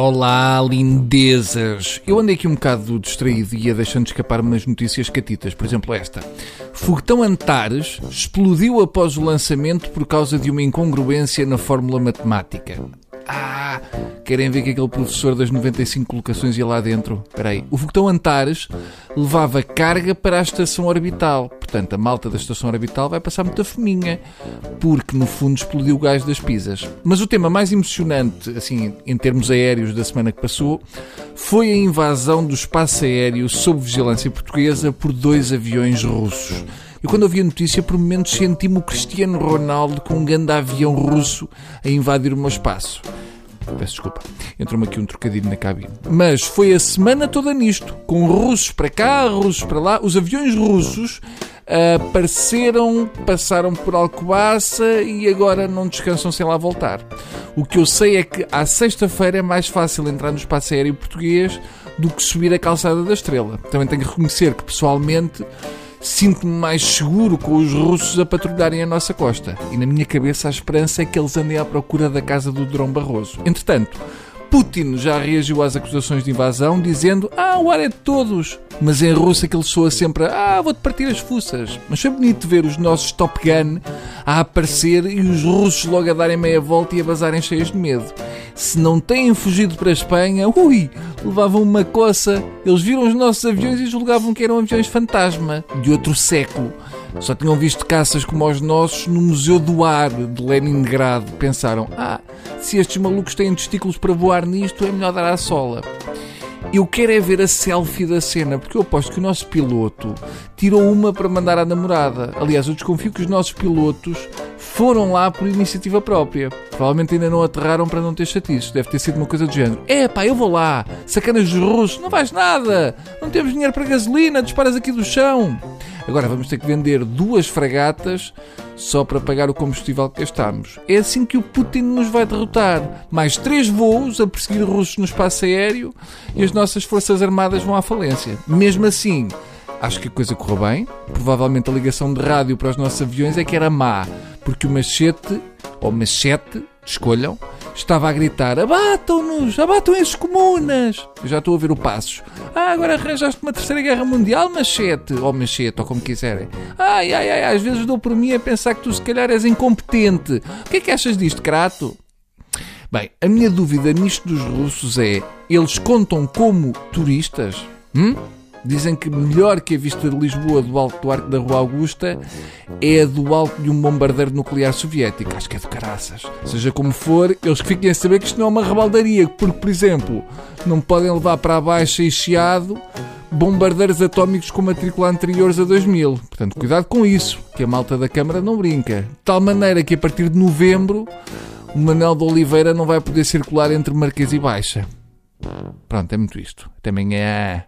Olá, lindezas! Eu andei aqui um bocado distraído e ia deixando escapar umas notícias catitas. Por exemplo, esta. Foguetão Antares explodiu após o lançamento por causa de uma incongruência na fórmula matemática. Ah, querem ver que aquele professor das 95 colocações ia lá dentro? Espera aí. O foguetão Antares levava carga para a estação orbital. Portanto, a malta da estação orbital vai passar muita fominha, porque no fundo explodiu o gás das pisas. Mas o tema mais emocionante, assim, em termos aéreos da semana que passou, foi a invasão do espaço aéreo sob vigilância portuguesa por dois aviões russos. Eu, quando ouvi a notícia, por momentos senti-me o Cristiano Ronaldo com um grande avião russo a invadir o meu espaço. Peço desculpa. Entrou-me aqui um trocadilho na cabine. Mas foi a semana toda nisto. Com russos para cá, russos para lá. Os aviões russos apareceram, passaram por Alcobaça e agora não descansam sem lá voltar. O que eu sei é que à sexta-feira é mais fácil entrar no espaço aéreo português do que subir a calçada da Estrela. Também tenho que reconhecer que pessoalmente sinto-me mais seguro com os russos a patrulharem a nossa costa. E na minha cabeça a esperança é que eles andem à procura da casa do Drão Barroso. Entretanto, Putin já reagiu às acusações de invasão, dizendo: Ah, o ar é de todos. Mas em russo aquele soa sempre: Ah, vou-te partir as fuças. Mas foi bonito ver os nossos Top Gun a aparecer e os russos logo a darem meia volta e a vazarem cheios de medo. Se não têm fugido para a Espanha, ui, levavam uma coça. Eles viram os nossos aviões e julgavam que eram aviões fantasma de outro século. Só tinham visto caças como os nossos no Museu do Ar de Leningrado. Pensaram: ah, se estes malucos têm testículos para voar nisto, é melhor dar à sola. Eu quero é ver a selfie da cena, porque eu aposto que o nosso piloto tirou uma para mandar à namorada. Aliás, eu desconfio que os nossos pilotos foram lá por iniciativa própria. Provavelmente ainda não aterraram para não ter chatices. Deve ter sido uma coisa do género. É pá, eu vou lá. Sacanas russos. Não vais nada. Não temos dinheiro para gasolina. Disparas aqui do chão. Agora vamos ter que vender duas fragatas só para pagar o combustível que gastamos. É assim que o Putin nos vai derrotar. Mais três voos a perseguir russos no espaço aéreo e as nossas forças armadas vão à falência. Mesmo assim, acho que a coisa correu bem. Provavelmente a ligação de rádio para os nossos aviões é que era má, porque o machete, ou machete, escolham, estava a gritar: abatam-nos, abatam esses comunas. Eu já estou a ver o passos. Ah, agora arranjaste uma terceira guerra mundial, machete, ou machete, ou como quiserem. Ai, ai, ai, às vezes dou por mim a pensar que tu se calhar és incompetente. O que é que achas disto, Crato? Bem, a minha dúvida nisto dos russos é: eles contam como turistas? Hum? Dizem que melhor que a vista de Lisboa do alto do Arco da Rua Augusta é a do alto de um bombardeiro nuclear soviético. Acho que é do caraças. Seja como for, eles que fiquem a saber que isto não é uma rebaldaria, porque, por exemplo, não podem levar para a baixa e chiado bombardeiros atómicos com matrícula anteriores a 2000. Portanto, cuidado com isso, que a malta da Câmara não brinca. De tal maneira que a partir de novembro o Manel de Oliveira não vai poder circular entre Marquês e Baixa. Pronto, é muito isto. Até amanhã.